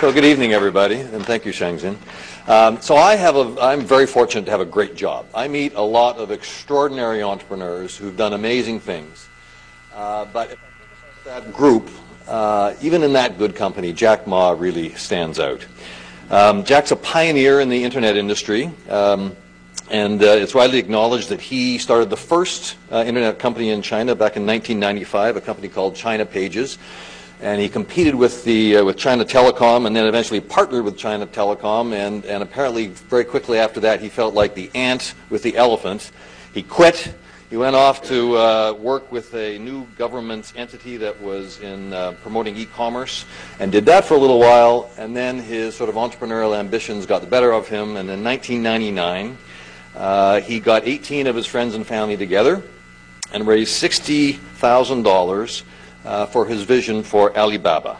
So good evening, everybody, and thank you, Shangzin. Um, so I have a, I'm very fortunate to have a great job. I meet a lot of extraordinary entrepreneurs who've done amazing things. Uh, but that group, uh, even in that good company, Jack Ma really stands out. Um, Jack's a pioneer in the internet industry. Um, and uh, it's widely acknowledged that he started the first uh, internet company in China back in 1995, a company called China Pages. And he competed with, the, uh, with China Telecom and then eventually partnered with China Telecom. And, and apparently, very quickly after that, he felt like the ant with the elephant. He quit. He went off to uh, work with a new government entity that was in uh, promoting e-commerce and did that for a little while. And then his sort of entrepreneurial ambitions got the better of him. And in 1999, uh, he got 18 of his friends and family together and raised $60,000 uh, for his vision for Alibaba.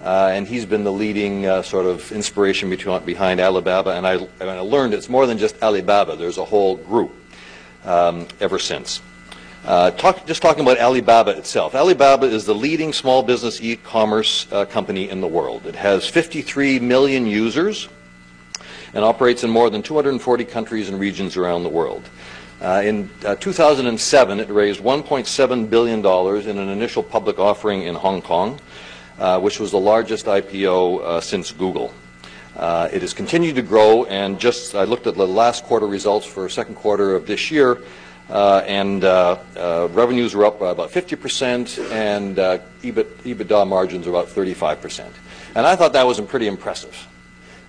Uh, and he's been the leading uh, sort of inspiration between, behind Alibaba. And I, and I, learned it's more than just Alibaba. There's a whole group um, ever since. Uh, talk, just talking about Alibaba itself. Alibaba is the leading small business e-commerce uh, company in the world. It has 53 million users and operates in more than 240 countries and regions around the world. Uh, in uh, 2007, it raised $1.7 billion in an initial public offering in Hong Kong, uh, which was the largest IPO uh, since Google. Uh, it has continued to grow, and just I looked at the last quarter results for second quarter of this year, uh, and revenues were up by about 50%, and EBIT, EBITDA margins are about 35%. And I thought that was pretty impressive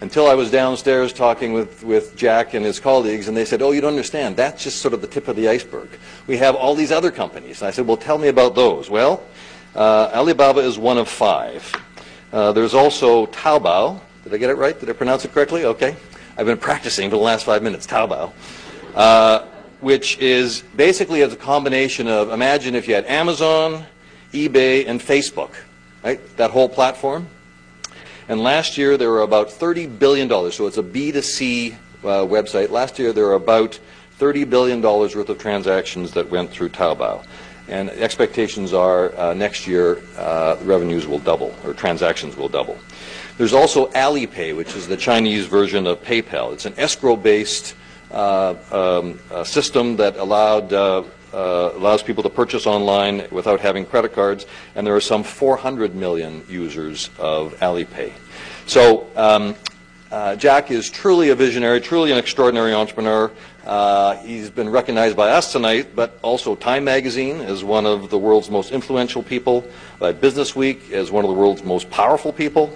until I was downstairs talking with, with Jack and his colleagues, and they said, oh, you don't understand. That's just sort of the tip of the iceberg. We have all these other companies. And I said, well, tell me about those. Well, uh, Alibaba is one of five. Uh, there's also Taobao. Did I get it right? Did I pronounce it correctly? Okay. I've been practicing for the last five minutes. Taobao. Uh, which is basically as a combination of, imagine if you had Amazon, eBay, and Facebook, right? That whole platform. And last year there were about $30 billion, so it's a B2C uh, website. Last year there were about $30 billion worth of transactions that went through Taobao. And expectations are uh, next year uh, revenues will double, or transactions will double. There's also Alipay, which is the Chinese version of PayPal. It's an escrow-based uh, um, system that allowed uh, allows people to purchase online without having credit cards, and there are some 400 million users of Alipay. So um, uh, Jack is truly a visionary, truly an extraordinary entrepreneur. Uh, he's been recognized by us tonight, but also Time Magazine as one of the world's most influential people, by Business Week as one of the world's most powerful people.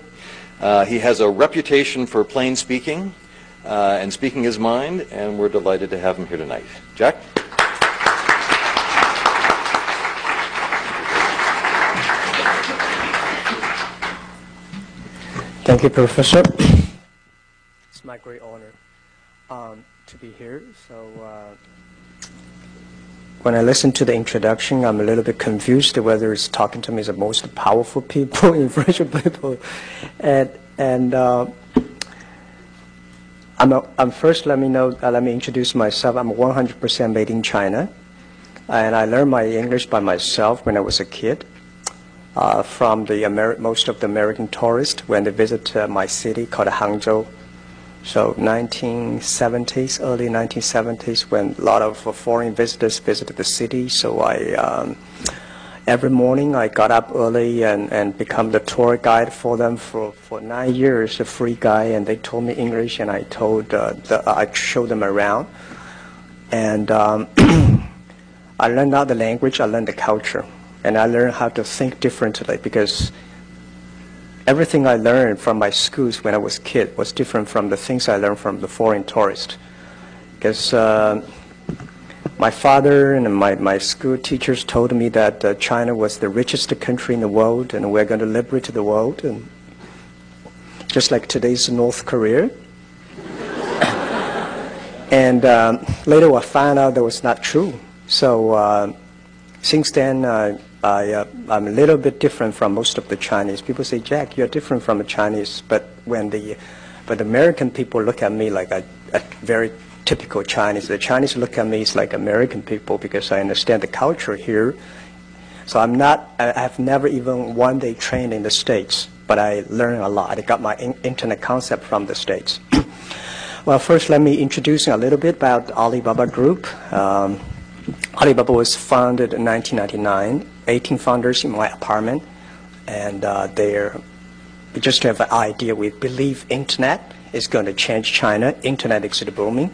Uh, he has a reputation for plain speaking uh, and speaking his mind, and we're delighted to have him here tonight. Jack? Thank you, Professor. It's my great honor um, to be here. So uh, when I listen to the introduction, I'm a little bit confused whether it's talking to me as the most powerful people, influential people, and and. Uh, I'm, a, I'm, first. Let me know. Uh, let me introduce myself. I'm 100% made in China, and I learned my English by myself when I was a kid uh, from the Ameri most of the American tourists when they visit uh, my city called Hangzhou. So 1970s, early 1970s, when a lot of foreign visitors visited the city. So I, um, every morning I got up early and, and become the tour guide for them for, for nine years, a free guy, and they told me English and I told, uh, the, I showed them around. And um, I learned not the language, I learned the culture and I learned how to think differently because everything I learned from my schools when I was a kid was different from the things I learned from the foreign tourists. Because uh, my father and my, my school teachers told me that uh, China was the richest country in the world and we're going to liberate the world. And just like today's North Korea. and um, later I found out that was not true. So uh, since then, uh, I, uh, I'm a little bit different from most of the Chinese. People say, Jack, you're different from the Chinese. But when the, but American people look at me like a, a very typical Chinese. The Chinese look at me as like American people because I understand the culture here. So I'm not, I have never even one day trained in the States. but I learned a lot. I got my in- internet concept from the States. well, first, let me introduce a little bit about Alibaba Group. Um, Alibaba was founded in 1999, 18 founders in my apartment, and uh, they're just to have an idea, we believe internet is going to change China. Internet is booming.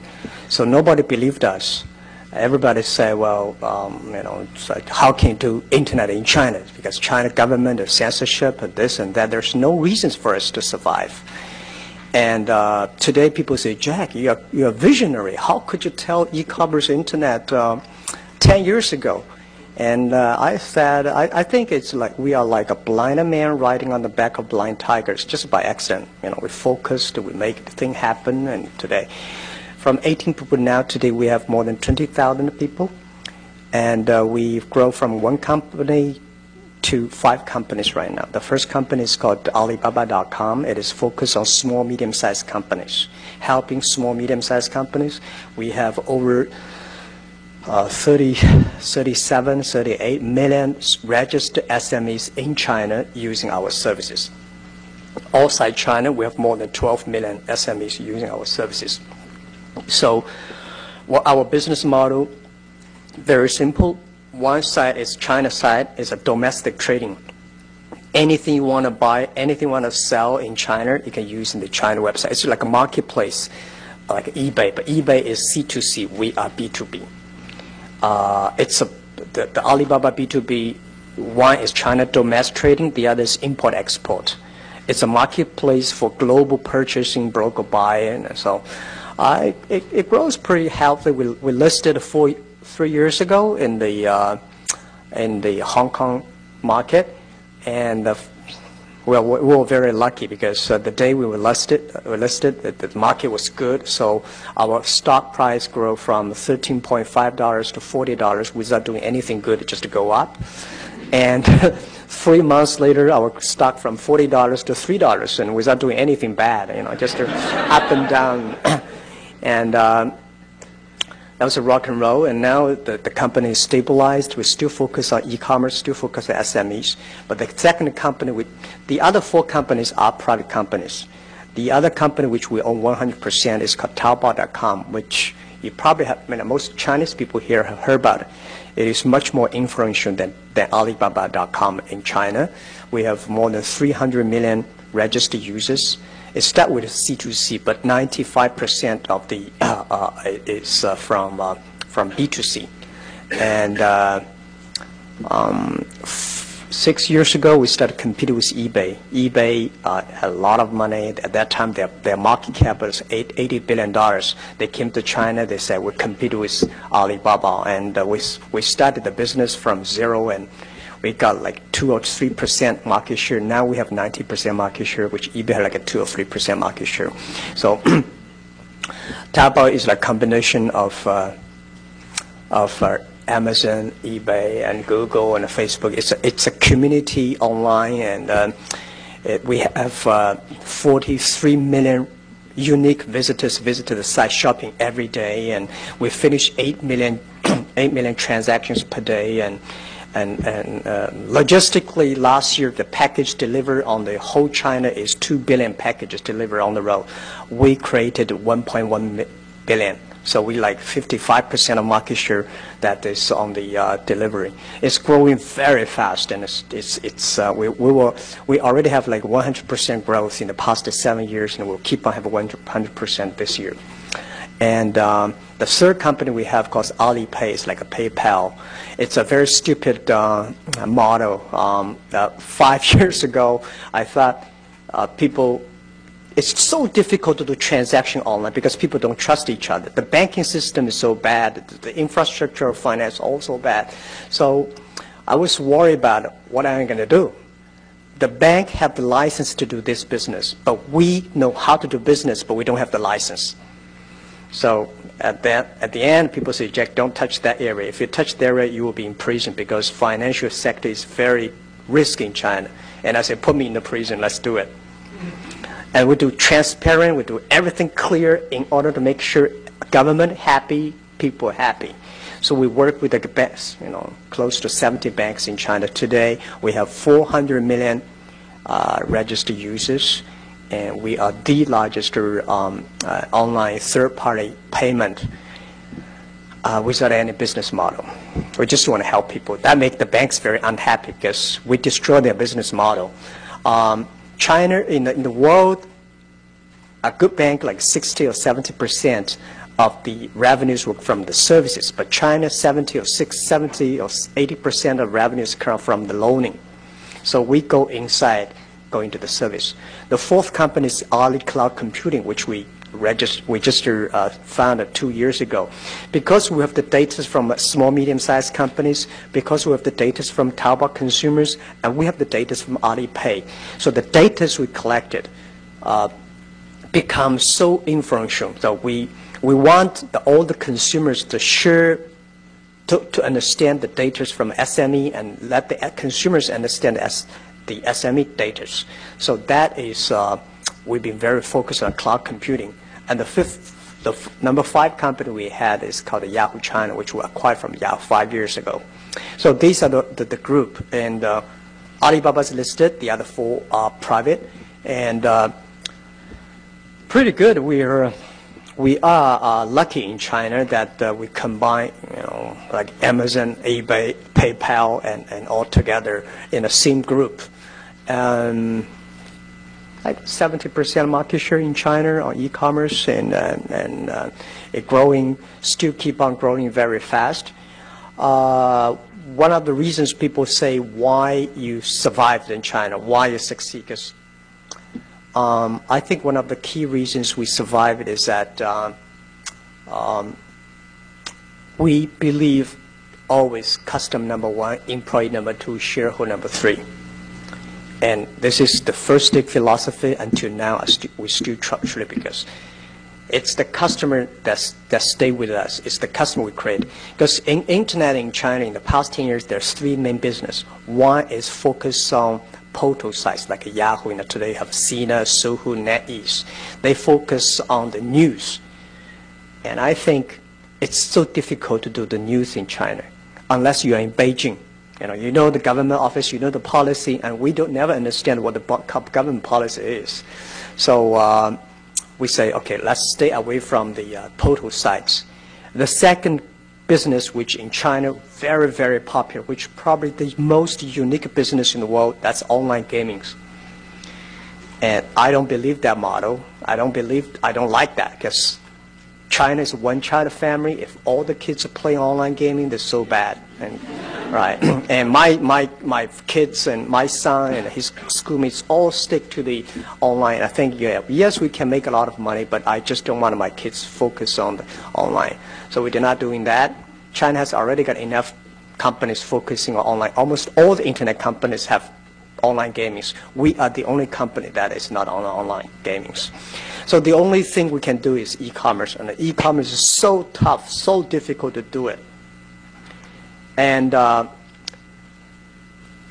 So nobody believed us. Everybody said, well, um, you know, like, how can you do internet in China? Because China government, and censorship, and this and that. There's no reasons for us to survive. And uh, today people say, Jack, you're, you're a visionary. How could you tell e-commerce internet uh, 10 years ago? And uh, I said, I, I, think it's like we are like a blind man riding on the back of blind tigers, just by accident. You know, we focused, we make the thing happen, and today, from 18 people now, today we have more than 20,000 people, and uh, we've grown from one company to five companies right now. The first company is called Alibaba.com. It is focused on small, medium-sized companies, helping small, medium-sized companies. We have over uh, 30, 37, 38 million registered SMEs in China using our services. Outside China, we have more than 12 million SMEs using our services. So what our business model, very simple. One side is China side is a domestic trading. Anything you want to buy, anything you want to sell in China, you can use in the China website. It's like a marketplace, like eBay, but eBay is C2C, we are B2B. Uh, it's a, the, the, Alibaba B2B, one is China domestic trading, the other is import-export. It's a marketplace for global purchasing, broker buying, and so uh, it, it, grows pretty healthy. We, we listed four, three years ago in the, uh, in the Hong Kong market, and the well, we were very lucky because uh, the day we were listed, uh, listed, the, the, market was good. So our stock price grew from $13.5 to $40 without doing anything good, just to go up. And three months later, our stock from $40 to $3 and without doing anything bad, you know, just up and down. and um, that was a rock and roll, and now the, the company is stabilized. We still focus on e-commerce, still focus on SMEs. But the second company, we, the other four companies are private companies. The other company which we own 100% is called Taobao.com, which you probably have, I mean, most Chinese people here have heard about it. It is much more influential than, than Alibaba.com in China. We have more than 300 million registered users. It starts with C2C, but 95% of the uh, uh, is uh, from uh, from B2C. And uh, um, six years ago, we started competing with eBay. eBay uh, had a lot of money. At that time, their, their market cap was $80 billion. They came to China. They said, we compete with Alibaba. And we, we started the business from zero and we got like 2 or 3% market share. Now we have 90% market share, which eBay had like a 2 or 3% market share. So Taobao is like a combination of, uh, of uh, Amazon, eBay, and Google and Facebook. It's a, it's a community online, and uh, it, we have uh, 43 million unique visitors visit the site shopping every day, and we finish 8 million, 8 million transactions per day, and and, and uh, logistically, last year, the package delivered on the whole China is 2 billion packages delivered on the road. We created 1.1 billion. So we like 55% of market share that is on the uh, delivery. It's growing very fast, and it's, it's, it's uh, we, we, will, we already have like 100% growth in the past seven years, and we'll keep on having 100% this year. And um, the third company we have called Alipay is like a PayPal. It's a very stupid uh, model. Um, uh, five years ago, I thought uh, people, it's so difficult to do transaction online because people don't trust each other. The banking system is so bad. The infrastructure of finance also bad. So I was worried about what am I going to do. The bank have the license to do this business, but we know how to do business, but we don't have the license. So at, that, at the end, people say, Jack, don't touch that area. If you touch that area, you will be in prison because financial sector is very risky in China. And I said, put me in the prison, let's do it. And we do transparent, we do everything clear in order to make sure government happy, people happy. So we work with the banks, you know, close to 70 banks in China today. We have 400 million uh, registered users, and we are the largest um, uh, online third-party payment uh, without any business model. We just want to help people. That makes the banks very unhappy because we destroy their business model. Um, China, in the, in the world, a good bank like 60 or 70 percent of the revenues were from the services, but China 70 or 6, 70 or 80 percent of revenues come from the loaning. So we go inside, go into the service. The fourth company is Ali Cloud Computing, which we register, we just uh, founded two years ago. Because we have the data from small, medium-sized companies, because we have the data from Taobao consumers, and we have the data from Alipay. So the data we collected uh, becomes so influential that we, we want the, all the consumers to share to, to understand the data from SME and let the consumers understand as the SME data. So that is, uh, we've been very focused on cloud computing. And the fifth, the number five company we had is called Yahoo China, which we acquired from Yahoo five years ago. So these are the, the, the group. And uh, Alibaba is listed, the other four are private. And uh, pretty good. We're we are uh, lucky in China that uh, we combine, you know, like Amazon, eBay, PayPal, and, and all together in the same group. Um, like 70% market share in China on e-commerce and, uh, and uh, it growing, still keep on growing very fast. Uh, one of the reasons people say why you survived in China, why you succeed, because um, I think one of the key reasons we survived is that uh, um, we believe always custom number one, employee number two, shareholder number three. And this is the first stick philosophy until now we still truly because it's the customer that's, that stay with us. It's the customer we create. Because in internet in China in the past 10 years, there's three main business. One is focused on portal sites like Yahoo, and today have Sina, Sohu, NetEase. They focus on the news. And I think it's so difficult to do the news in China unless you are in Beijing. You know, you know the government office, you know the policy, and we don't never understand what the government policy is. So uh, we say, okay, let's stay away from the uh, portal sites. The second business which in China very, very popular, which probably the most unique business in the world, that's online gaming. And I don't believe that model. I don't believe, I don't like that because China is one-child family. If all the kids are playing online gaming, they're so bad. And, right. And my, my, my kids and my son and his schoolmates all stick to the online. I think, yeah, yes, we can make a lot of money, but I just don't want my kids focus on the online. So we're not doing that. China has already got enough companies focusing on online. Almost all the internet companies have online gaming. We are the only company that is not on online gaming. So the only thing we can do is e-commerce, and e-commerce is so tough, so difficult to do it. And uh,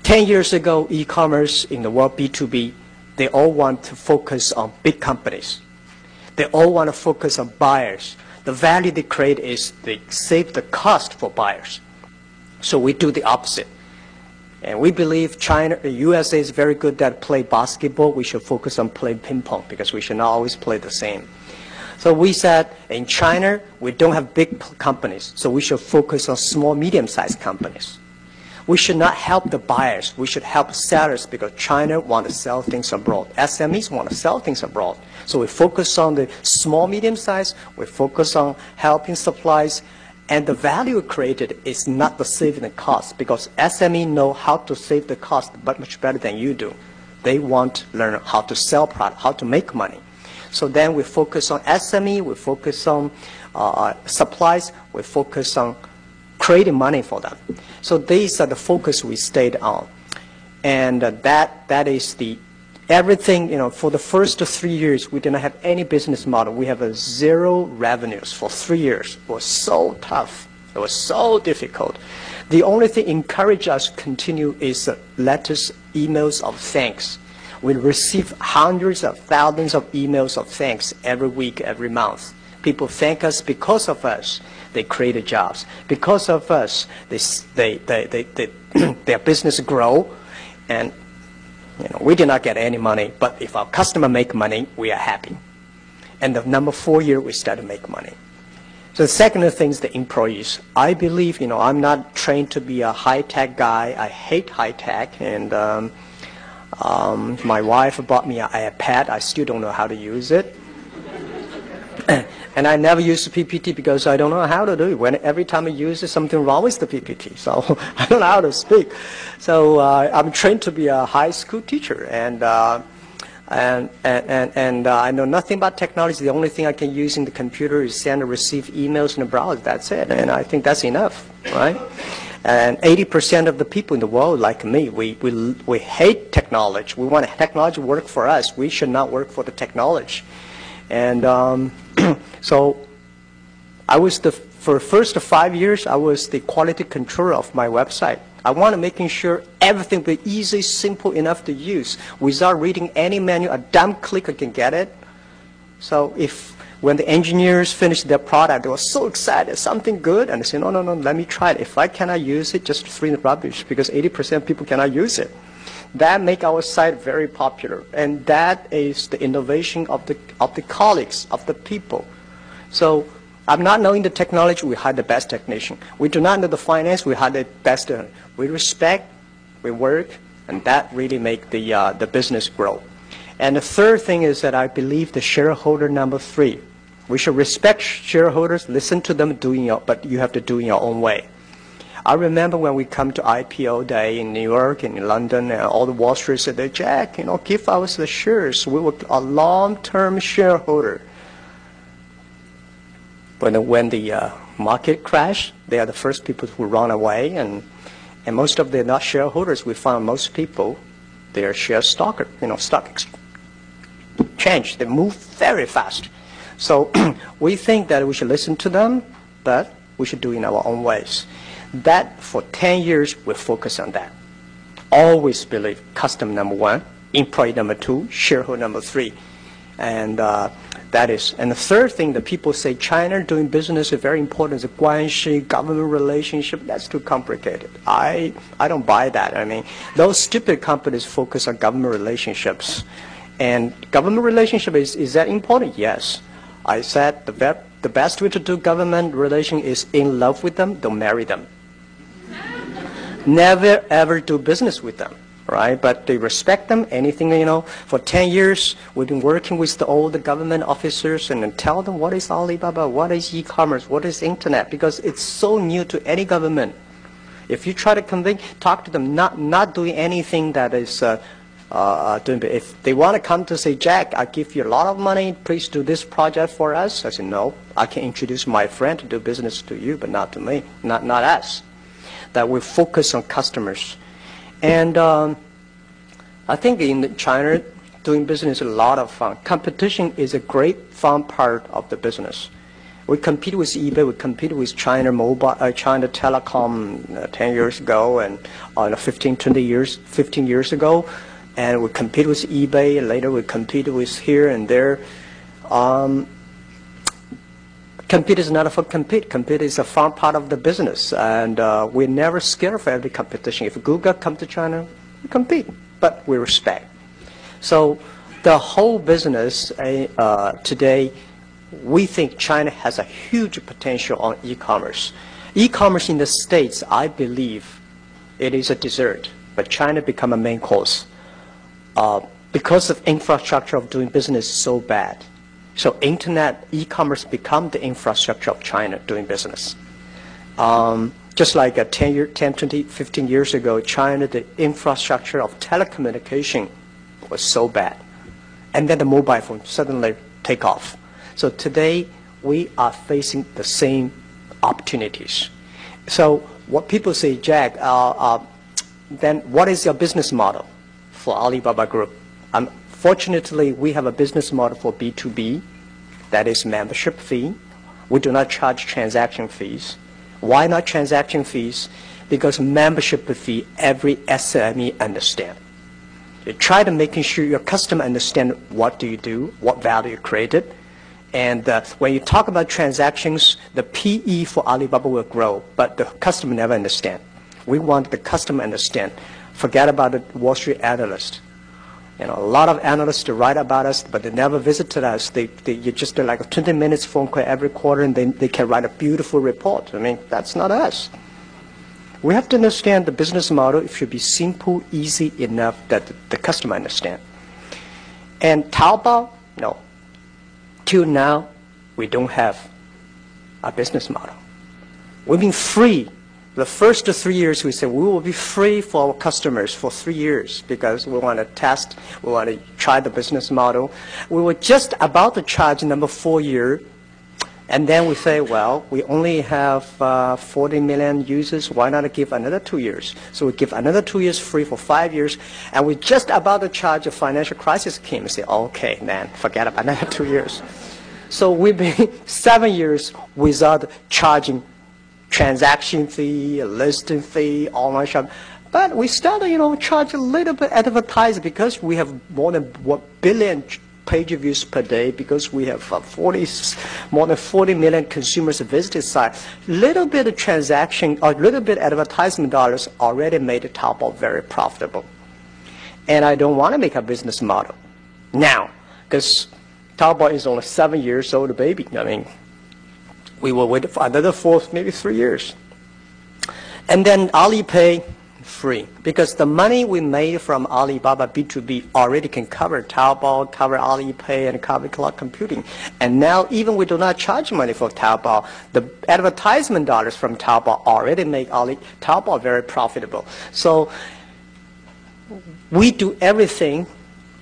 10 years ago, e-commerce in the world, B2B, they all want to focus on big companies. They all want to focus on buyers. The value they create is they save the cost for buyers. So we do the opposite. And we believe China, USA is very good at play basketball. We should focus on playing ping pong because we should not always play the same. So we said in China, we don't have big companies, so we should focus on small, medium-sized companies. We should not help the buyers. We should help sellers because China want to sell things abroad. SMEs want to sell things abroad. So we focus on the small, medium-sized. We focus on helping supplies and the value created is not the saving the cost because SME know how to save the cost but much better than you do. They want to learn how to sell product, how to make money. So then we focus on SME, we focus on uh, supplies, we focus on creating money for them. So these are the focus we stayed on. And uh, that, that is the everything, you know, for the first three years, we did not have any business model. We have a zero revenues for three years. It was so tough. It was so difficult. The only thing encourage us to continue is letters, emails of thanks. We receive hundreds of thousands of emails of thanks every week, every month. People thank us because of us. They created jobs. Because of us, they, they, they, they their business grow. And You know, we did not get any money, but if our customer make money, we are happy. And the number four year, we start to make money. So the second thing is the employees. I believe, you know, I'm not trained to be a high-tech guy. I hate high-tech, and um, um, my wife bought me an iPad. I still don't know how to use it. and I never use the PPT because I don't know how to do it. When every time I use it, something wrong with the PPT. So I don't know how to speak. So uh, I'm trained to be a high school teacher, and uh, and and and, and uh, I know nothing about technology. The only thing I can use in the computer is send and receive emails in the browser. That's it, and I think that's enough, right? And 80% of the people in the world, like me, we, we, we hate technology. We want technology to work for us. We should not work for the technology. And um, so I was the, for first five years, I was the quality controller of my website. I wanted making sure everything be easy, simple enough to use without reading any manual. A dumb clicker can get it. So if when the engineers finished their product, they were so excited, something good, and they said, no, no, no, let me try it. If I cannot use it, just throw in the rubbish because 80% of people cannot use it. That make our site very popular, and that is the innovation of the of the colleagues of the people. So I'm not knowing the technology, we hire the best technician. We do not know the finance, we hire the best. Uh, we respect, we work, and that really make the uh, the business grow. And the third thing is that I believe the shareholder number three. We should respect shareholders, listen to them, doing your, but you have to do in your own way. I remember when we come to IPO day in New York and in London, and all the Wall Street said, Jack, you know, give us the shares. We were a long-term shareholder. But when the uh, market crashed, they are the first people who run away, and and most of the not shareholders, we found most people, they are share stocker, you know, stock exchange. They move very fast. So we think that we should listen to them, but we should do it in our own ways. That for 10 years, we focus on that. Always believe customer number one, employee number two, shareholder number three. And uh, that is. And the third thing that people say China doing business is very important. The guanxi, government relationship, that's too complicated. I, I don't buy that. I mean, those stupid companies focus on government relationships. And government relationship, is, is that important? Yes. I said the, the best way to do government relation is in love with them, don't marry them. Never ever do business with them, right? But they respect them, anything, you know. For 10 years, we've been working with the, all the government officers and tell them what is Alibaba, what is e-commerce, what is internet, because it's so new to any government. If you try to convince, talk to them, not, not doing anything that is uh, uh, doing. If they want to come to say, Jack, I give you a lot of money, please do this project for us. I said, no, I can introduce my friend to do business to you, but not to me, not, not us. That we focus on customers. And um, I think in China, doing business is a lot of fun. Competition is a great fun part of the business. We compete with eBay, we compete with China Mobile, uh, China Telecom uh, 10 years ago and uh, 15, 20 years, 15 years ago and we compete with eBay, and later we compete with here and there. Um, compete is not for compete. Compete is a fun part of the business, and uh, we're never scared for every competition. If Google come to China, we compete, but we respect. So the whole business uh, today, we think China has a huge potential on e-commerce. E-commerce in the States, I believe, it is a dessert, but China become a main course uh, because of infrastructure of doing business is so bad. So internet, e-commerce become the infrastructure of China doing business. Um, just like a 10, year, 10, 20, 15 years ago, China, the infrastructure of telecommunication was so bad. And then the mobile phone suddenly take off. So today, we are facing the same opportunities. So what people say, Jack, uh, uh, then what is your business model? for Alibaba Group. Unfortunately, we have a business model for B2B, that is membership fee. We do not charge transaction fees. Why not transaction fees? Because membership fee, every SME understand. You try to making sure your customer understand what do you do, what value you created, and uh, when you talk about transactions, the PE for Alibaba will grow, but the customer never understand. We want the customer understand Forget about the Wall Street analyst. You know, a lot of analysts to write about us, but they never visited us. They, they you just do like a 20 minutes phone call every quarter, and they, they can write a beautiful report. I mean, that's not us. We have to understand the business model. It should be simple, easy enough that the, the customer understand. And Taobao, no. Till now, we don't have a business model. We've been free. The first three years, we said we will be free for our customers for three years because we want to test, we want to try the business model. We were just about to charge number four year, and then we say, well, we only have uh, 40 million users. Why not give another two years? So we give another two years free for five years, and we just about to charge a financial crisis came. We say, okay, man, forget about another two years. So we've been seven years without charging transaction fee, listing fee, online shop. But we started, you know, charge a little bit advertising because we have more than one billion page views per day because we have uh, 40, more than 40 million consumers visit site. Little bit of transaction or little bit advertisement dollars already made Taobao very profitable. And I don't want to make a business model now because Taobao is only seven years old baby. I mean, we will wait for another four, maybe three years. And then Alipay, free. Because the money we made from Alibaba B2B already can cover Taobao, cover Alipay, and cover cloud computing. And now even we do not charge money for Taobao, the advertisement dollars from Taobao already make Ali, Taobao very profitable. So we do everything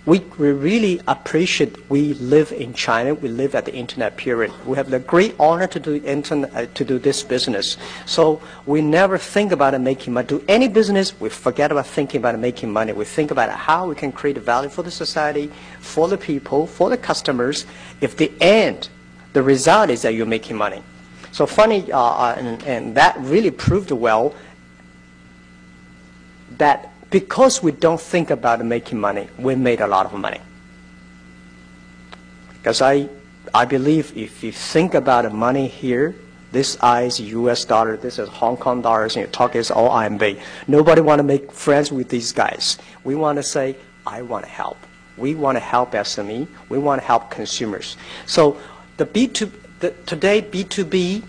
we, we really appreciate we live in China. We live at the internet period. We have the great honor to do internet, uh, to do this business. So we never think about making money. Do any business, we forget about thinking about making money. We think about how we can create value for the society, for the people, for the customers. If the end, the result is that you're making money. So funny, uh, uh and, and that really proved well that because we don't think about making money, we made a lot of money. Because I, I believe if you think about money here, this is U.S. dollar, this is Hong Kong dollars, and you talk is all RMB. Nobody want to make friends with these guys. We want to say, I want to help. We want to help SME. We want to help consumers. So the B2, the, today B2B,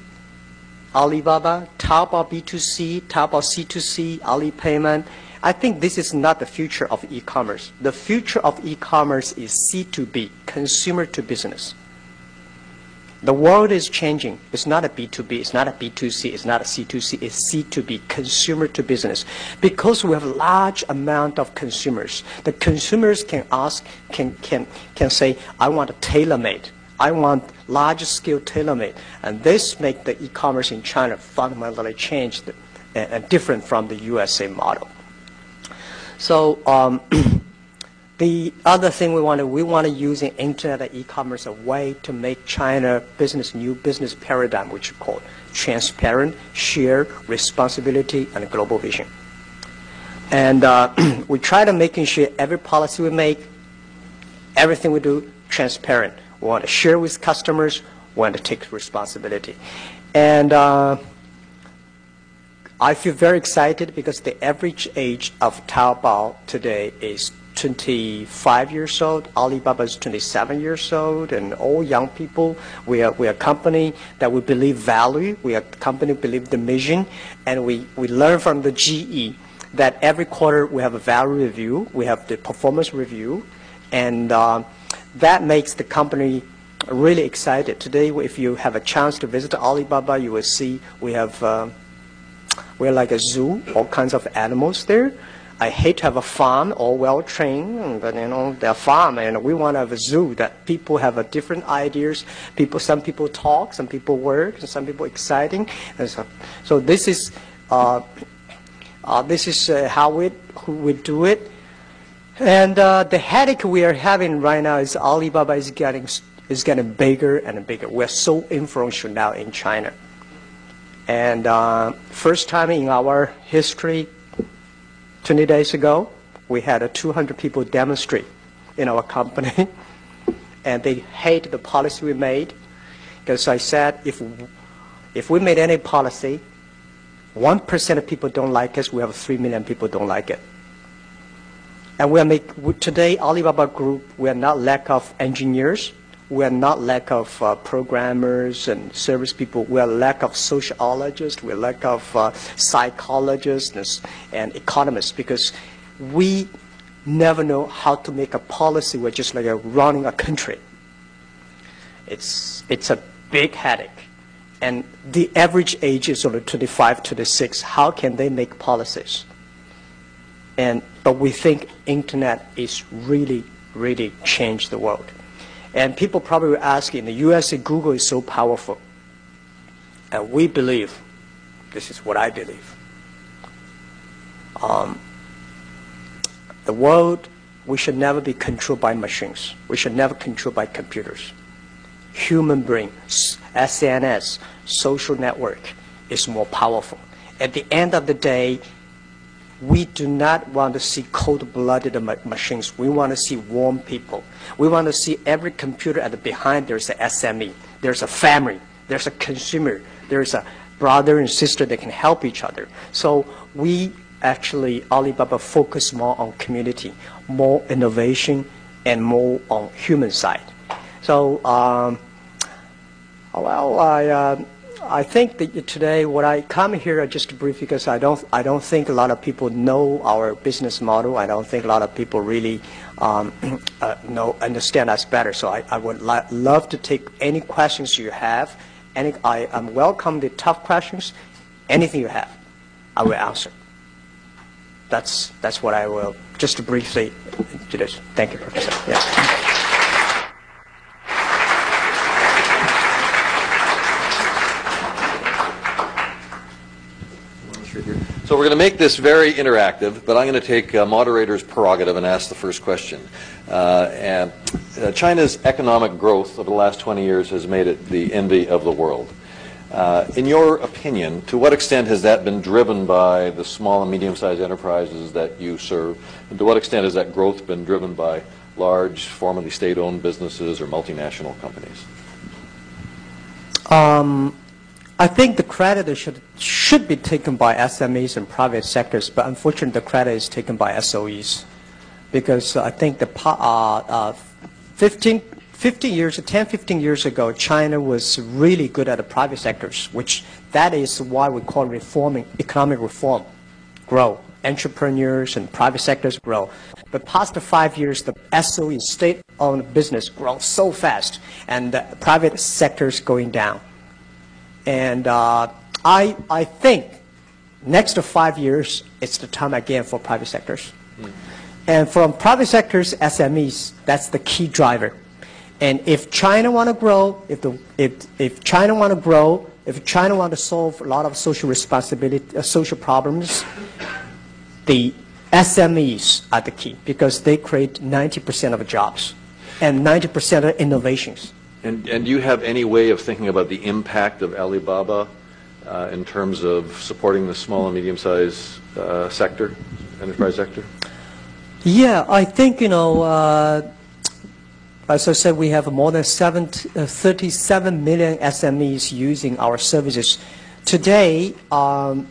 Alibaba, Taobao B2C, Taobao C2C, Alipayment, I think this is not the future of e-commerce. The future of e-commerce is C2B, consumer to business. The world is changing. It's not a B2B, it's not a B2C, it's not a C2C, it's C2B, consumer to business. Because we have a large amount of consumers, the consumers can ask, can, can, can say, I want a tailor-made. I want large scale tailor-made. And this make the e-commerce in China fundamentally changed and uh, different from the USA model. So um, the other thing we want to we want to use in internet and e-commerce a way to make China business new business paradigm, which is called transparent, shared responsibility, and global vision. And uh, we try to making sure every policy we make, everything we do, transparent. We want to share with customers. We want to take responsibility. And uh, I feel very excited because the average age of Taobao today is 25 years old. Alibaba is 27 years old, and all young people. We are we are a company that we believe value. We are a company believe the mission, and we we learn from the GE that every quarter we have a value review. We have the performance review, and uh, that makes the company really excited. Today, if you have a chance to visit Alibaba, you will see we have. Uh, we're like a zoo, all kinds of animals there. I hate to have a farm, all well trained, but you know, they're farm, and we want to have a zoo that people have a different ideas. People, some people talk, some people work, and some people exciting. And so, so this is, uh, uh, this is uh, how we, we do it. And uh, the headache we are having right now is Alibaba is getting, is getting bigger and bigger. We're so influential now in China. And uh, first time in our history, 20 days ago, we had uh, 200 people demonstrate in our company. and they hate the policy we made. Because I said, if, if we made any policy, 1% of people don't like us, we have 3 million people don't like it. And we are make, today, Alibaba Group, we are not lack of engineers, we are not lack of uh, programmers and service people, we are lack of sociologists, we are lack of uh, psychologists and economists, because we never know how to make a policy, we're just like a running a country. It's, it's a big headache. And the average age is only 25, 26. How can they make policies? And, but we think internet is really, really changed the world. And people probably will ask, in the US, Google is so powerful. And we believe, this is what I believe, um, the world, we should never be controlled by machines. We should never controlled by computers human brain, SNS, social network is more powerful. At the end of the day, we do not want to see cold-blooded ma- machines. We want to see warm people. We want to see every computer at the behind there's an SME, there's a family, there's a consumer, there's a brother and sister that can help each other. So we actually, Alibaba focus more on community, more innovation, and more on human side. So um, well, I, uh, I think that today what I come here just brief because I don't, I don't think a lot of people know our business model. I don't think a lot of people really um, uh, know, understand us better. So I, I would love to take any questions you have. Any, I am welcome the tough questions. Anything you have, I will answer. That's, that's what I will, just briefly do this. Thank you, Professor. Yeah. So we're going to make this very interactive, but I'm going to take uh, moderator's prerogative and ask the first question. Uh, uh, China's economic growth over the last 20 years has made it the envy of the world. Uh, in your opinion, to what extent has that been driven by the small and medium-sized enterprises that you serve? And to what extent has that growth been driven by large, formerly state-owned businesses or multinational companies? Um, I think the credit should should be taken by SMEs and private sectors, but unfortunately, the credit is taken by SOEs, because I think the uh, uh, 15, 15 years, 10, 15 years ago, China was really good at the private sectors, which that is why we call reforming economic reform, grow. Entrepreneurs and private sectors grow. But past the five years, the SOE, state-owned business, grow so fast, and the private sectors going down. And uh, I, I think next to five years, it's the time again for private sectors. And from private sectors, SMEs, that's the key driver. And if China want to grow, if, the, if, if China want to grow, if China want to solve a lot of social responsibility, uh, social problems, the SMEs are the key because they create 90% of jobs and 90% of innovations. And, and do you have any way of thinking about the impact of Alibaba uh, in terms of supporting the small and medium-sized uh, sector, enterprise sector? Yeah, I think, you know, uh, as I said, we have more than seven, uh, 37 million SMEs using our services. Today, um,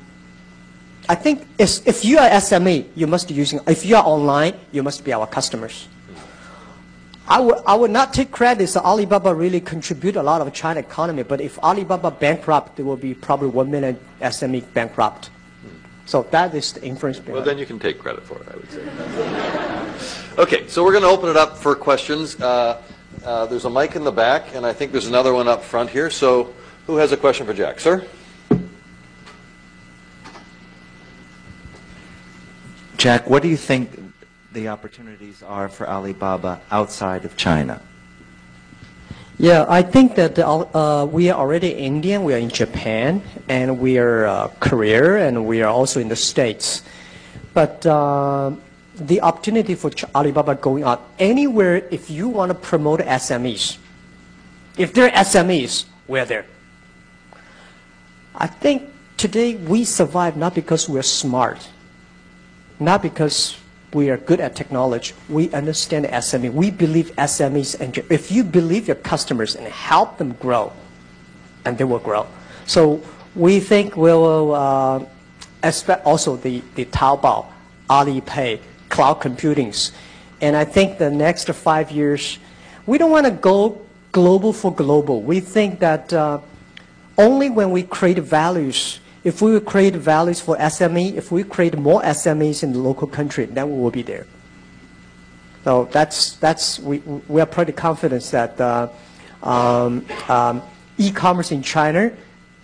I think if, if you are SME, you must be using, if you are online, you must be our customers. I would, I would not take credit that Alibaba really contribute a lot of China economy, but if Alibaba bankrupt, there will be probably 1 million SME bankrupt. So that is the inference. behind Well, then you can take credit for it, I would say. Okay, so we're going to open it up for questions. Uh, uh, There's a mic in the back, and I think there's another one up front here. So who has a question for Jack? Sir? Jack, what do you think the opportunities are for Alibaba outside of China? Yeah, I think that uh, we are already Indian, we are in Japan, and we are uh, Korea, and we are also in the States. But uh, the opportunity for Alibaba going out anywhere, if you want to promote SMEs, if they're SMEs, we're there. I think today we survive not because we're smart, not because we are good at technology. We understand SME. We believe SMEs, and if you believe your customers and help them grow, and they will grow. So we think we will uh, expect also the, the Taobao, Alipay, cloud computings. And I think the next five years, we don't want to go global for global. We think that uh, only when we create values, if we create values for SME, if we create more SMEs in the local country, then we will be there. So that's, that's we, we are pretty confident that uh, um, um, e-commerce in China,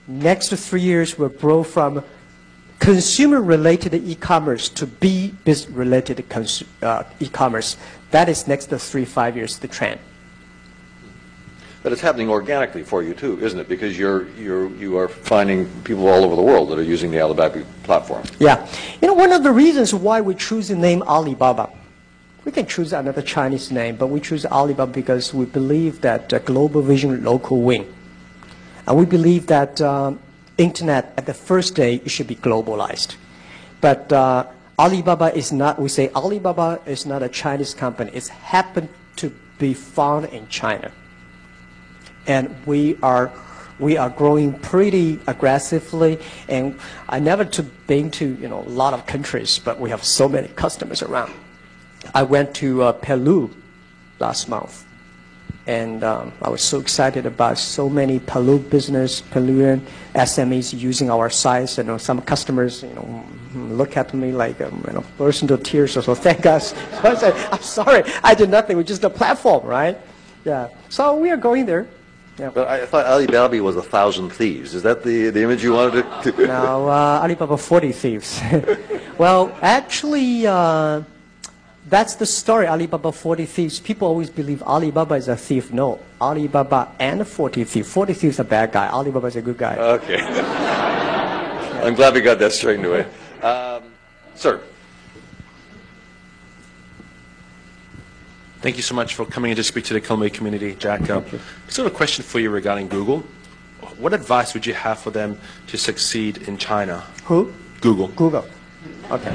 next three years will grow from consumer-related e-commerce to B-related uh, e-commerce. That is next three, five years, the trend. But it's happening organically for you too, isn't it? Because you're, you're, you are finding people all over the world that are using the Alibaba platform. Yeah. You know, one of the reasons why we choose the name Alibaba, we can choose another Chinese name, but we choose Alibaba because we believe that uh, global vision, local win. And we believe that um, internet at the first day it should be globalized. But uh, Alibaba is not, we say Alibaba is not a Chinese company. It's happened to be found in China and we are we are growing pretty aggressively. And I never to been to you know a lot of countries, but we have so many customers around. I went to uh, Peru last month, and um, I was so excited about so many Peru business, Peruvian SMEs using our sites. And you know, some customers, you know, look at me like um, you know, burst into tears. So thank us. So I said, I'm sorry, I did nothing. We're just a platform, right? Yeah. So we are going there. Yeah. But I thought Alibaba was a thousand thieves. Is that the, the image you wanted to? No, uh, Alibaba 40 thieves. well, actually, uh, that's the story, Alibaba 40 thieves. People always believe Alibaba is a thief. No, Alibaba and 40 thieves. 40 thieves are a bad guy. Alibaba is a good guy. Okay. I'm glad we got that straightened away. Um, sir. Thank you so much for coming in to speak to the Kilmay community, Jack. Uh, have a question for you regarding Google. What advice would you have for them to succeed in China? Who? Google. Google. Okay.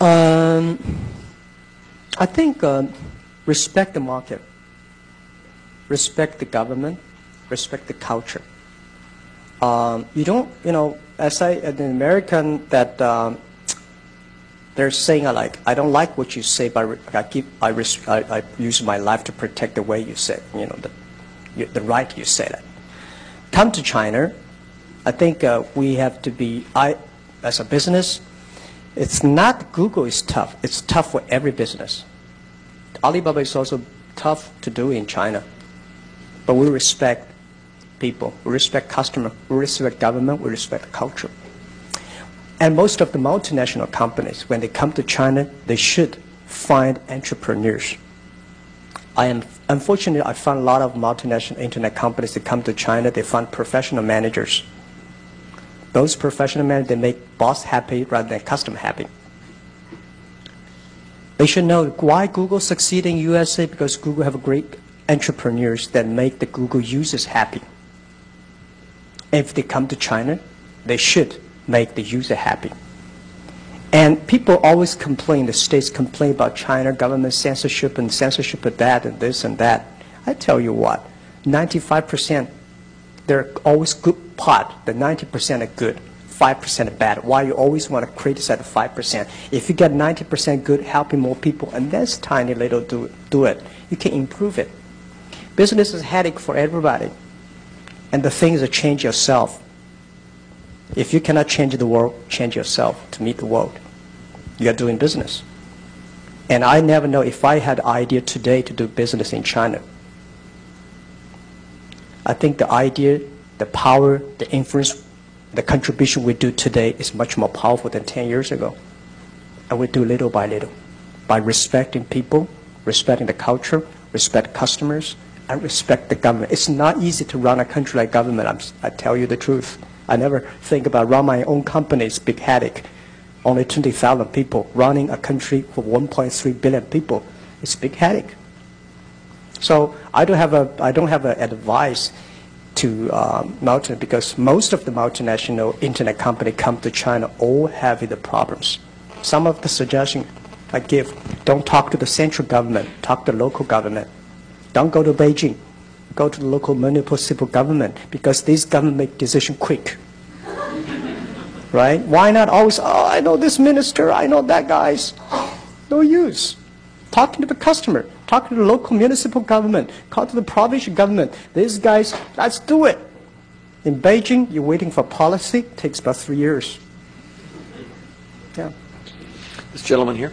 um, I think uh, respect the market, respect the government, respect the culture. Um, you don't, you know, as I, an American, that um, they're saying like, I don't like what you say, but I keep, I, res- I, I use my life to protect the way you say, you know, the, the right you say that. Come to China, I think uh, we have to be, I, as a business, it's not Google is tough. It's tough for every business. Alibaba is also tough to do in China, but we respect people, we respect customer, we respect government, we respect culture. And most of the multinational companies, when they come to China, they should find entrepreneurs. I am unfortunately I found a lot of multinational internet companies that come to China. They find professional managers. Those professional managers they make boss happy rather than customer happy. They should know why Google succeed in USA because Google have great entrepreneurs that make the Google users happy. If they come to China, they should make the user happy. And people always complain, the states complain about China government censorship and censorship of that and this and that. I tell you what, 95%, they're always good part. The 90% are good, 5% are bad. Why you always want to criticize the 5%? If you get 90% good, helping more people, and that's tiny little do, do it, you can improve it. Business is headache for everybody. And the thing is to change yourself. If you cannot change the world, change yourself to meet the world. You are doing business. And I never know if I had idea today to do business in China. I think the idea, the power, the influence, the contribution we do today is much more powerful than 10 years ago. And we do little by little by respecting people, respecting the culture, respect customers, and respect the government. It's not easy to run a country like government. I'm, I tell you the truth. I never think about run my own company. It's a big headache. Only 20,000 people running a country for 1.3 billion people. It's big headache. So I don't have a I don't have advice to um, multi because most of the multinational internet company come to China all having the problems. Some of the suggestion I give: don't talk to the central government, talk to local government. Don't go to Beijing. Go to the local municipal government because these government make decision quick. right? Why not always, oh, I know this minister, I know that guy's. No use. Talking to the customer, talking to the local municipal government, call to the provincial government. These guys, let's do it. In Beijing, you're waiting for policy, takes about three years. Yeah. This gentleman here.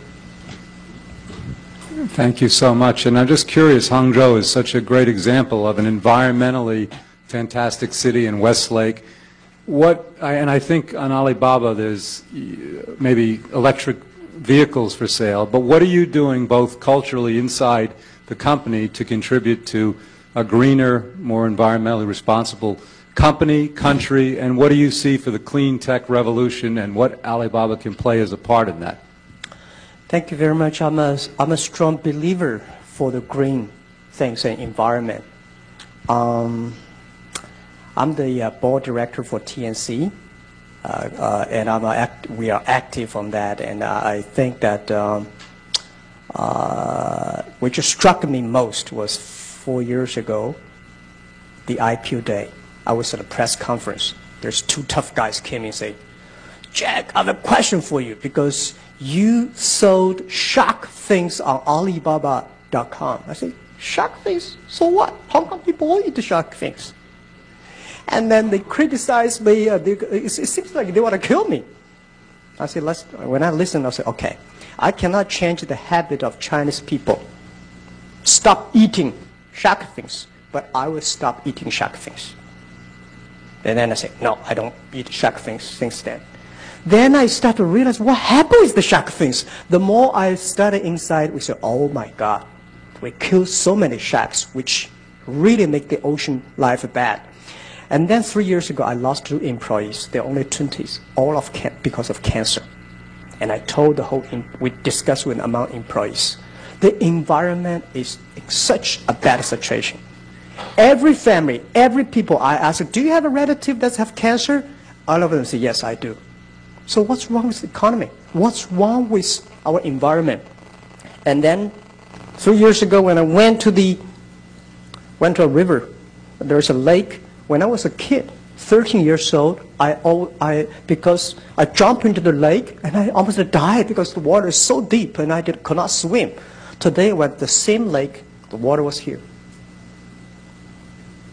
Thank you so much. And I'm just curious, Hangzhou is such a great example of an environmentally fantastic city in Westlake. What, and I think on Alibaba, there's maybe electric vehicles for sale, but what are you doing both culturally inside the company to contribute to a greener, more environmentally responsible company, country, and what do you see for the clean tech revolution and what Alibaba can play as a part in that? Thank you very much. I'm a, I'm a strong believer for the green things and environment. Um, I'm the uh, board director for TNC, uh, uh, and I'm act, we are active on that. And I think that um, uh, which struck me most was four years ago, the IPO day. I was at a press conference. There's two tough guys came and say, Jack, I have a question for you because you sold shark things on Alibaba.com. I said, shark things? So what? Hong Kong people eat shark things. And then they criticized me. Uh, they, it, it seems like they want to kill me. I said, let's, when I listen, I said, okay, I cannot change the habit of Chinese people. Stop eating shark things, but I will stop eating shark things. And then I said, no, I don't eat shark things since then. Then I start to realize what happened with the shark things. The more I study inside, we say, oh my God, we kill so many sharks, which really make the ocean life bad. And then three years ago, I lost two employees. They're only 20s, all of because of cancer. And I told the whole, we discussed with among employees. The environment is in such a bad situation. Every family, every people, I ask, do you have a relative that have cancer? All of them say, yes, I do. So what's wrong with the economy? What's wrong with our environment? And then three years ago when I went to the, went to a river, there's a lake. When I was a kid, 13 years old, I, I because I jumped into the lake and I almost died because the water is so deep and I did, could not swim. Today, when the same lake, the water was here.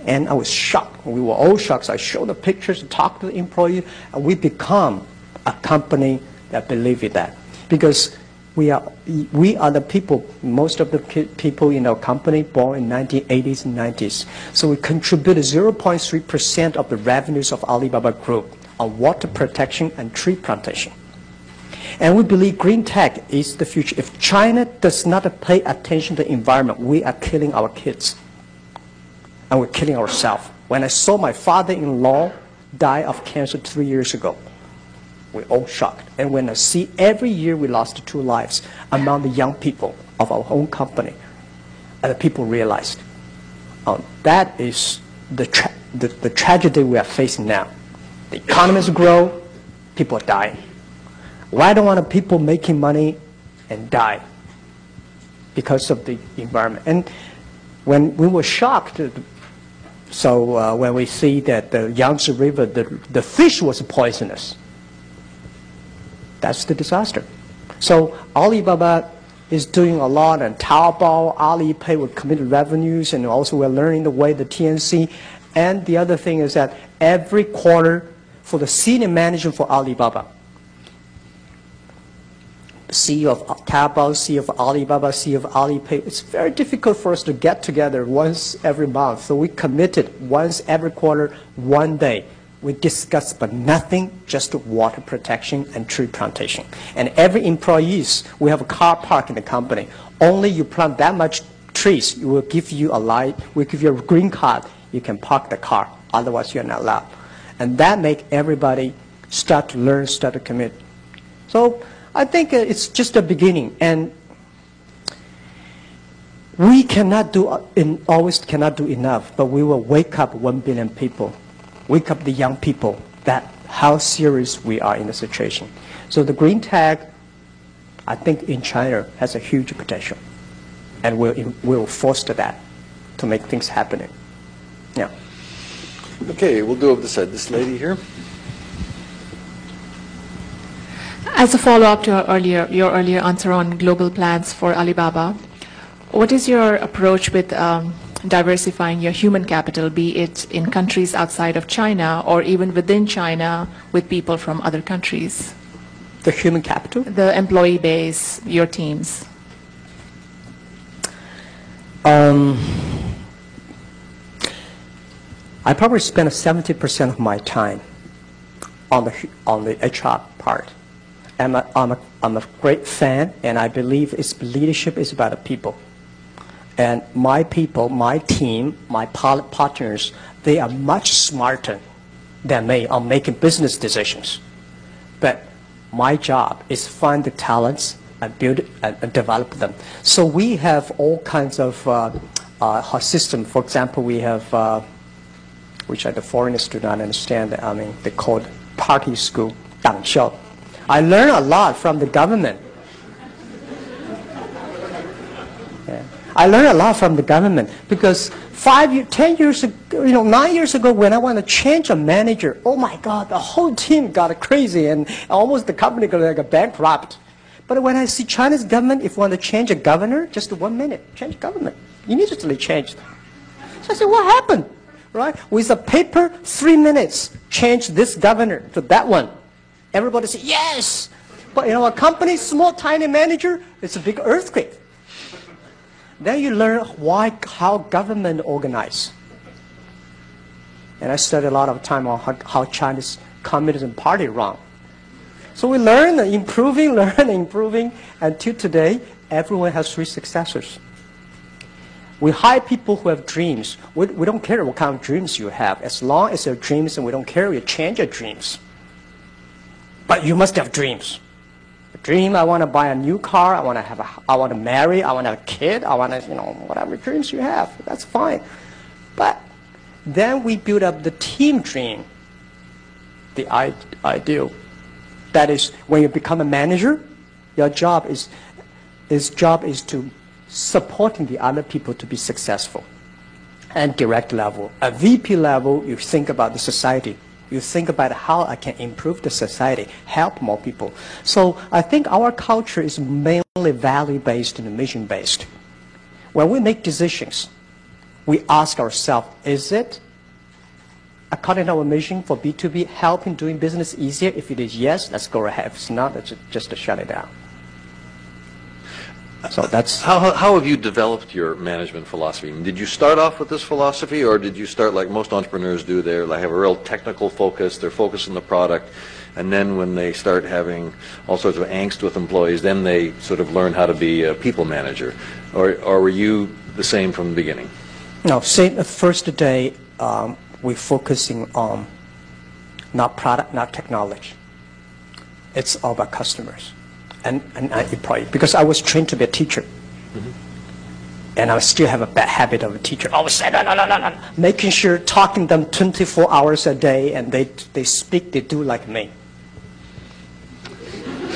And I was shocked. We were all shocked. So I showed the pictures, talked to the employee, and we become a company that believe in that. Because we are, we are the people, most of the people in our company born in 1980s and 90s. So we contribute 0.3% of the revenues of Alibaba Group on water protection and tree plantation. And we believe green tech is the future. If China does not pay attention to the environment, we are killing our kids and we're killing ourselves. When I saw my father-in-law die of cancer three years ago, we're all shocked. And when I see every year we lost two lives among the young people of our own company, and the people realized oh, that is the, tra- the, the tragedy we are facing now. The economies grow, people are dying. Why don't want people making money and die? Because of the environment. And when we were shocked, uh, so uh, when we see that the Yangtze River, the, the fish was poisonous, that's the disaster. So Alibaba is doing a lot, and Taobao, Alipay with committed revenues, and also we're learning the way the TNC. And the other thing is that every quarter for the senior manager for Alibaba, CEO of Taobao, CEO of Alibaba, CEO of Alipay. It's very difficult for us to get together once every month. So we committed once every quarter, one day. We discuss but nothing, just water protection and tree plantation. And every employees, we have a car park in the company. Only you plant that much trees, we will give you a light, we give you a green card, you can park the car. Otherwise, you're not allowed. And that make everybody start to learn, start to commit. So I think uh, it's just a beginning, and we cannot do uh, always cannot do enough. But we will wake up one billion people, wake up the young people that how serious we are in the situation. So the green tech, I think in China has a huge potential, and will will foster that to make things happening. Yeah. Okay, we'll do over this side. This lady here. As a follow-up to your earlier, your earlier answer on global plans for Alibaba, what is your approach with um, diversifying your human capital, be it in countries outside of China or even within China with people from other countries? The human capital? The employee base, your teams. Um, I probably spend 70% of my time on the, on the HR part. And I'm a, I'm, a, I'm a great fan, and I believe its leadership is about the people. And my people, my team, my partners, they are much smarter than me on making business decisions. But my job is find the talents and build and, and develop them. So we have all kinds of uh, uh, system. For example, we have, uh, which are the foreigners do not understand. I mean, they call it party school, 党校. I learn a lot from the government. I learned a lot from the government because five, year, ten years ago, you know, nine years ago, when I want to change a manager, oh my God, the whole team got crazy and almost the company got like a bankrupt. But when I see China's government, if you want to change a governor, just one minute, change government, immediately changed. So I said, what happened? Right? With a paper, three minutes, change this governor to that one. Everybody said, yes. But you know, a company, small, tiny manager, it's a big earthquake. Then you learn why, how government organize. And I studied a lot of time on how, how China's Communism Party run. So we learn, improving, learn, improving, until today, everyone has three successors. We hire people who have dreams. We, we don't care what kind of dreams you have. As long as they're dreams and we don't care, we change your dreams. But you must have dreams. Dream, I want to buy a new car, I want to have a, I want to marry, I want to have a kid, I want to, you know, whatever dreams you have, that's fine. But then we build up the team dream, the ideal. That is, when you become a manager, your job is, his job is to supporting the other people to be successful. And direct level, at VP level, you think about the society. You think about how I can improve the society, help more people. So I think our culture is mainly value-based and mission-based. When we make decisions, we ask ourselves, is it according to our mission for B2B, helping doing business easier? If it is yes, let's go ahead. If it's not, let's just shut it down. So that's How, how- how have you developed your management philosophy? Did you start off with this philosophy, or did you start like most entrepreneurs do? They like have a real technical focus, they're focused on the product, and then when they start having all sorts of angst with employees, then they sort of learn how to be a people manager. Or, or were you the same from the beginning? No, say the first day um, we're focusing on not product, not technology. It's all about customers and, and I employee. Because I was trained to be a teacher. Mm-hmm. And I still have a bad habit of a teacher. Always say, no, no, no, no, no. Making sure, talking them 24 hours a day, and they, they speak, they do like me.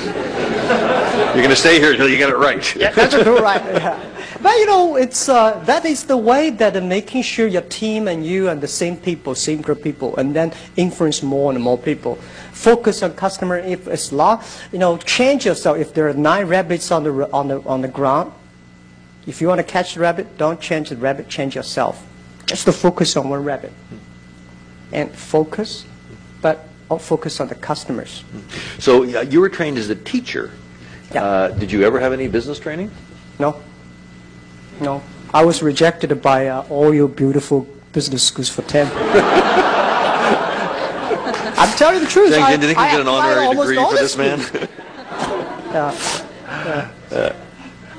You're going to stay here until you get it right. Yeah, that's true, right. Yeah. But you know, it's uh, that is the way that uh, making sure your team and you and the same people, same group of people, and then influence more and more people. Focus on customer. If it's law, you know, change yourself. If there are nine rabbits on the on the on the ground, if you want to catch the rabbit, don't change the rabbit. Change yourself. Just to focus on one rabbit, and focus, but focus on the customers. So uh, you were trained as a teacher. Yeah. Uh, did you ever have any business training? No. No. I was rejected by uh, all your beautiful business schools for 10. I'm telling you the truth. Zhang I- Jin, do you think you I get an applied honorary almost degree for this man? schools. Uh,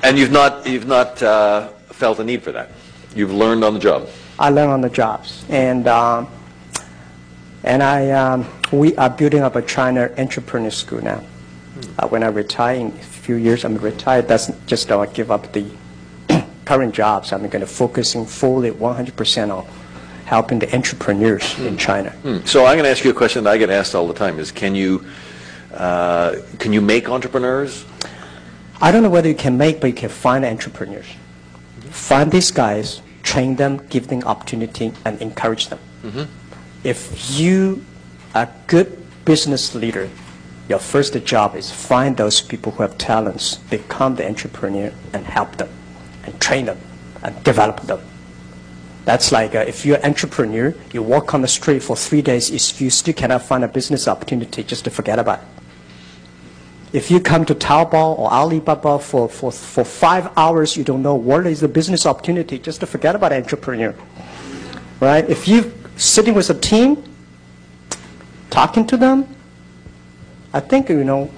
And you've not, you've not uh, felt a need for that? You've learned on the job? I learn on the jobs. And, um, and I, um, we are building up a China entrepreneur school now. Uh, when I retire in a few years, I'm retired. That's just don't give up the current jobs. I'm going to focusing fully 100% on helping the entrepreneurs in China. Hmm. So I'm going to ask you a question that I get asked all the time, is can you, uh, can you make entrepreneurs? I don't know whether you can make, but you can find entrepreneurs. Find these guys, train them, give them opportunity, and encourage them. If you are a good business leader, your first job is find those people who have talents, become the entrepreneur, and help them, and train them, and develop them. That's like uh, if you're an entrepreneur, you walk on the street for three days, if you still cannot find a business opportunity, just to forget about it. If you come to Taobao or Alibaba for, for, for five hours, you don't know what is the business opportunity, just to forget about entrepreneur. Right? If you're sitting with a team, talking to them, I think, you know,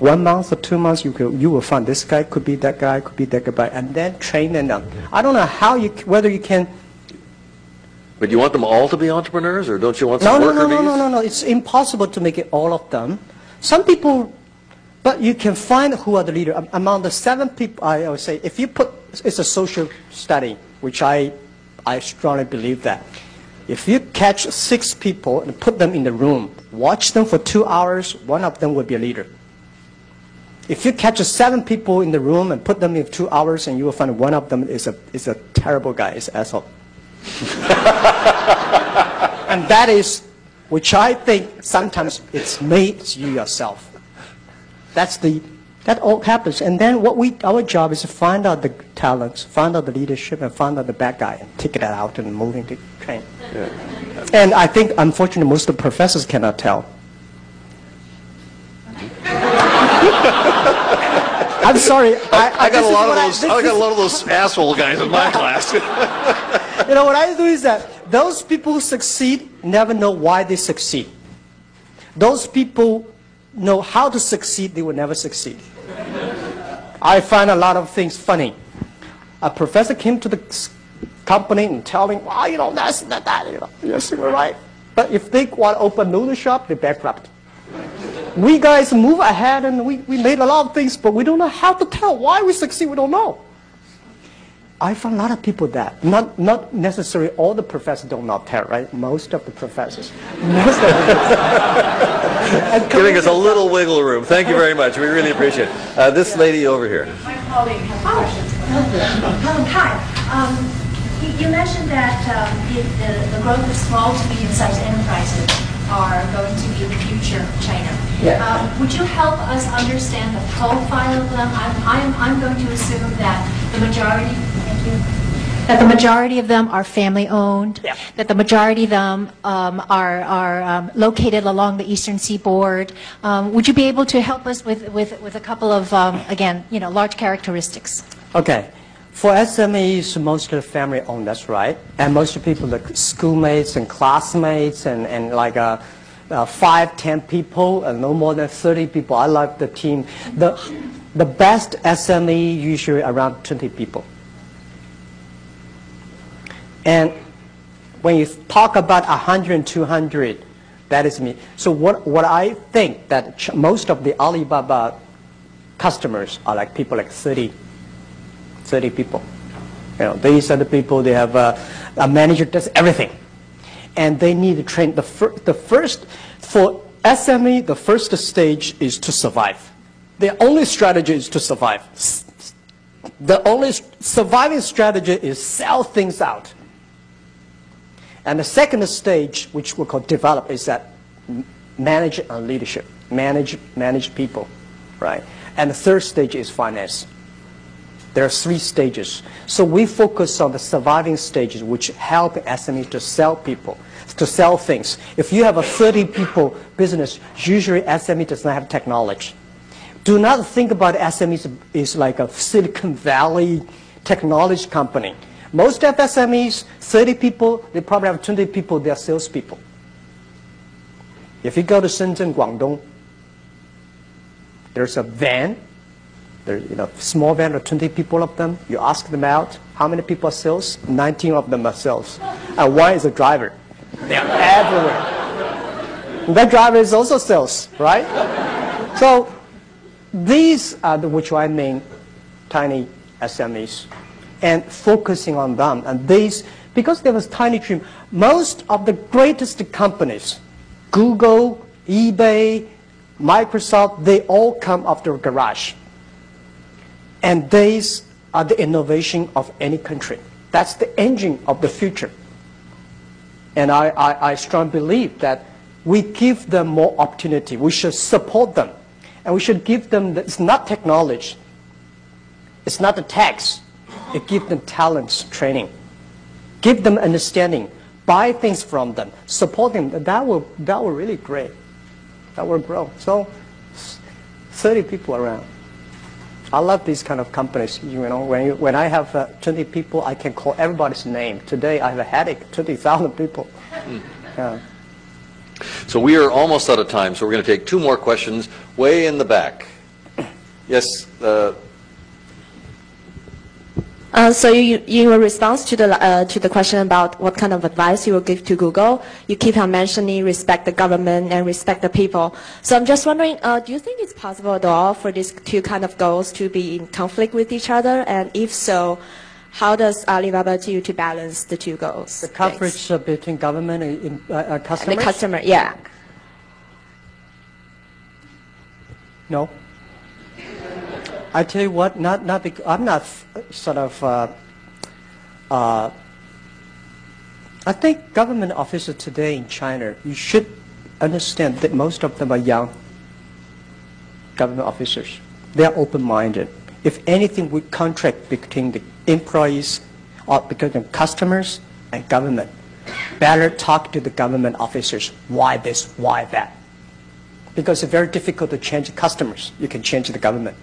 one month or two months, you, could, you will find this guy could be that guy, could be that guy, and then train them. I don't know how you, whether you can But you want them all to be entrepreneurs, or don't you want No, some no, worker no, no, bees? no, no, no. It's impossible to make it all of them. Some people, but you can find who are the leader. Am- Among the seven people, I would say, if you put, it's a social study, which I, I strongly believe that. If you catch six people and put them in the room, watch them for two hours, one of them will be a leader. If you catch seven people in the room and put them in two hours, and you will find one of them is a, is a terrible guy, is an asshole. And that is, which I think sometimes it's me, it's you yourself. That's the, that all happens. And then what we, our job is to find out the talents, find out the leadership, and find out the bad guy, and take it out and move into train. And I think, unfortunately, most of the professors cannot tell. Sorry. I, I got a lot of I- those. this I got a lot of those asshole guys in my class. You know, what I do is that those people who succeed never know why they succeed. Those people know how to succeed, they will never succeed. I find a lot of things funny. A professor came to the company and telling, well, you know, that's that, that, you know, yes, you're right. But if they want to open noodle shop, they bankrupt. We guys move ahead and we, we made a lot of things, but we don't know how to tell why we succeed, we don't know. I find a lot of people that not not necessarily all the professors do not know tell, right? Most of the professors, most of the, Giving us a little wiggle room. Thank you very much. We really appreciate it. Uh, this lady over here. My colleague has questions. Um, Hi. Um, You you mentioned that um, if the the growth of small to medium-sized enterprises are going to be the future of China. Yeah. Um, Would you help us understand the profile of them? I'm I'm I'm going to assume that the majority, thank you, that the majority of them are family-owned, Yeah. that the majority of them um, are are um, located along the eastern seaboard. Um, Would you be able to help us with with with a couple of, um, again, you know, large characteristics? Okay. For SMEs, most of the family owned, that's right. And most the people, like schoolmates and classmates and, and like uh, uh, five, ten people, and no more than 30 people. I like the team. The, the best SME usually around 20 people. And when you talk about 100 and 200, that is me. So what, what I think that most of the Alibaba customers are like people like 30, 30 people. You know, these are the people, they have a, a manager does everything. And they need to train, the, fir- the first, for SME, the first stage is to survive. The only strategy is to survive. The only surviving strategy is sell things out. And the second stage, which we call develop, is that manage and leadership, manage, manage people, right? And the third stage is finance. There are three stages. So we focus on the surviving stages, which help SME to sell people, to sell things. If you have a 30 people business, usually SME does not have technology. Do not think about SMEs is like a Silicon Valley technology company. Most of SMEs, 30 people, they probably have 20 people, they are salespeople. If you go to Shenzhen, Guangdong, there's a van you know, small van or 20 people of them. You ask them out, how many people are sales? 19 of them are sales. Uh, and one is a driver. They are everywhere. And that driver is also sales, right? So these are the, which I mean tiny SMEs and focusing on them. And these, because there was tiny dream, most of the greatest companies, Google, eBay, Microsoft, they all come after garage. And these are the innovation of any country. That's the engine of the future. And I, I, I strongly believe that we give them more opportunity. We should support them. And we should give them, the, it's not technology. It's not the tax. It gives them talents, training. Give them understanding. Buy things from them. Support them. That will, that will really great. That will grow. So, 30 people around. I love these kind of companies. You know, when, you, when I have uh, 20 people, I can call everybody's name. Today, I have a headache, 20,000 people. Yeah. So we are almost out of time, so we're going to take two more questions way in the back. Yes, uh, Uh, so you, in your response to the uh, to the question about what kind of advice you will give to Google, you keep on mentioning respect the government and respect the people. So I'm just wondering, uh, do you think it's possible at all for these two kind of goals to be in conflict with each other? And if so, how does Alibaba do to balance the two goals? The coverage uh, between government and in, uh, uh, And the customers? customer, yeah. No. I tell you what, not, not bec- I'm not sort of, uh, uh, I think government officials today in China, you should understand that most of them are young government officers. They are open-minded. If anything, we contract between the employees or between the customers and government. Better talk to the government officers. Why this? Why that? because it's very difficult to change customers. You can change the government.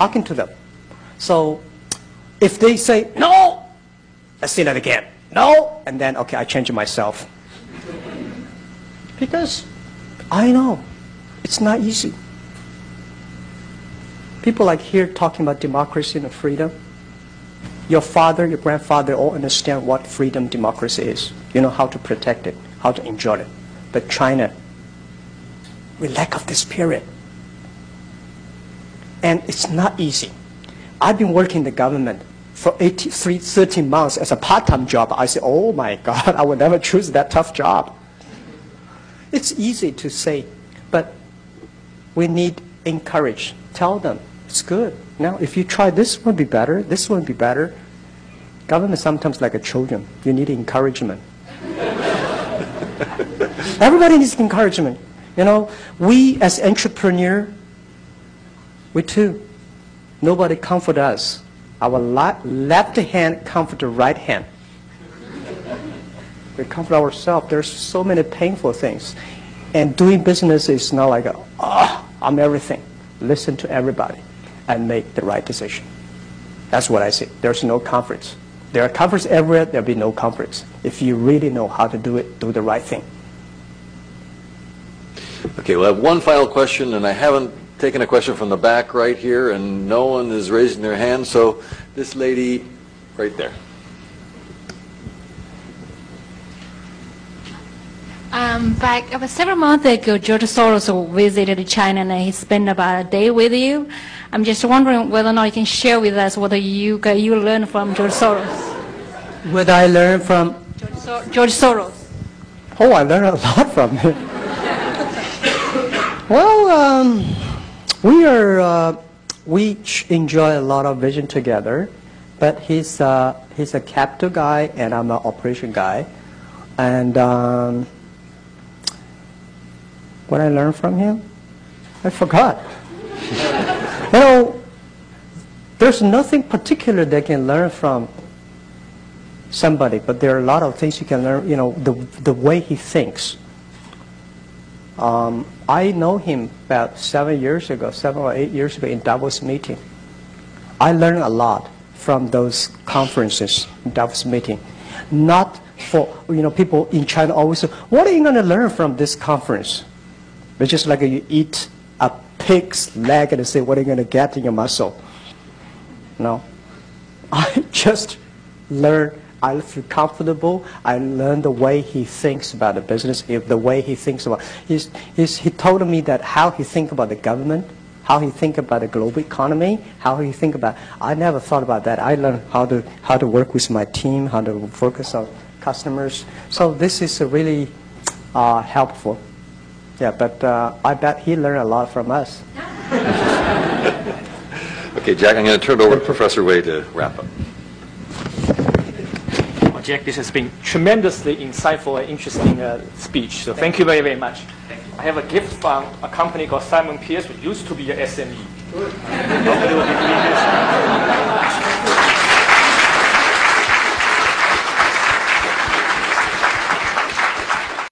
Talking to them. So if they say, no, let's say that again. No, and then, okay, I change it myself. Because I know it's not easy. People like here talking about democracy and freedom. Your father, your grandfather all understand what freedom, democracy is. You know how to protect it, how to enjoy it. But China, we lack of this period. And it's not easy. I've been working in the government for 83, 13 months as a part-time job. I say, oh my God, I would never choose that tough job. It's easy to say, but we need encourage. Tell them, it's good. Now, if you try this one be better, this one be better. Government sometimes like a children. You need encouragement. Everybody needs encouragement. You know, we as entrepreneur, we too, nobody comfort us. Our left hand comfort the right hand. We comfort ourselves. There's so many painful things. And doing business is not like, oh, I'm everything. Listen to everybody and make the right decision. That's what I say. There's no conference. There are conferences everywhere, there'll be no conference. If you really know how to do it, do the right thing. okay, we'll have one final question, and I haven't taken a question from the back right here, and no one is raising their hand, so this lady right there. Um, back about several months ago, George Soros visited China and he spent about a day with you. I'm just wondering whether or not you can share with us what you you learned from George Soros. What I learned from, George, Sor- George Soros. oh, I learned a lot from him. well, um, we are, uh, we enjoy a lot of vision together, but he's, uh, he's a capital guy and I'm an operation guy. And um, what I learned from him, I forgot. you know, there's nothing particular they can learn from somebody, but there are a lot of things you can learn, you know, the, the way he thinks. Um, I know him about seven years ago, seven or eight years ago in Davos meeting. I learned a lot from those conferences, Davos meeting. Not for, you know, people in China always say, what are you going to learn from this conference? It's just like you eat a pig's leg and say, what are you going to get in your muscle? No. I just learn. I feel comfortable. I learn the way he thinks about the business, if the way he thinks about. He's, he's, he told me that how he think about the government, how he think about the global economy, how he think about. I never thought about that. I learned how to how to work with my team, how to focus on customers. So this is a really uh, helpful. Yeah, but uh, I bet he learned a lot from us. Okay, Jack, I'm going to turn it over to Professor Wei to wrap up. Jack. This has been tremendously insightful and interesting uh, speech. So thank you very, very much. I have a gift from a company called Simon Pearce, which used to be a SME.